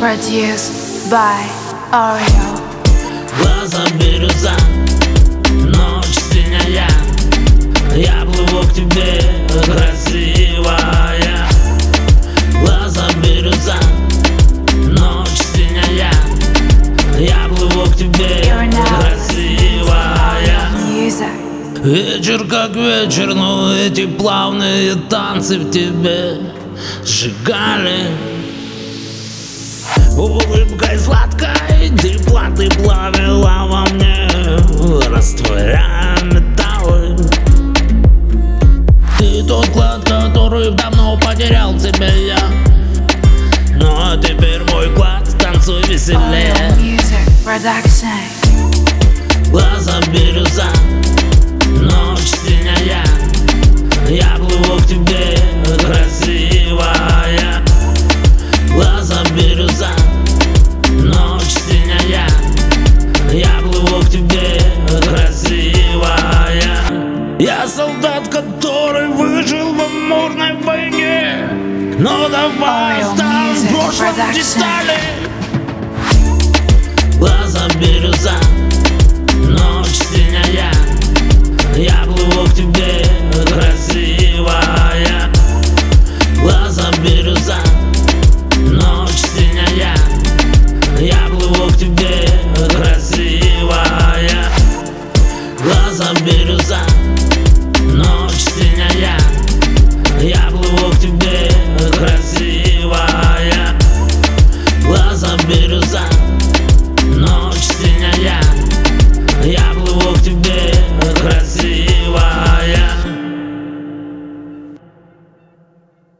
Produced by Oreo. Глаза бирюза, ночь синяя. Я плыву к тебе, красивая Глаза бирюза, ночь синяя. Я плыву к тебе, красивая. Вечер как вечер, но эти плавные танцы в тебе сжигали Улыбкой сладкой тепла ты плавила во мне Растворяя металлы. Ты тот клад, который давно потерял тебе я. Но теперь мой клад, танцуй веселее. Oreo Music Production. Я солдат, который выжил в амурной войне. Но давай оставим в прошлом детали. Глаза бирюза, ночь синяя. Я плыву к тебе, красивая. Глаза бирюза, ночь синяя. Я плыву к тебе, красивая. Глаза бирюза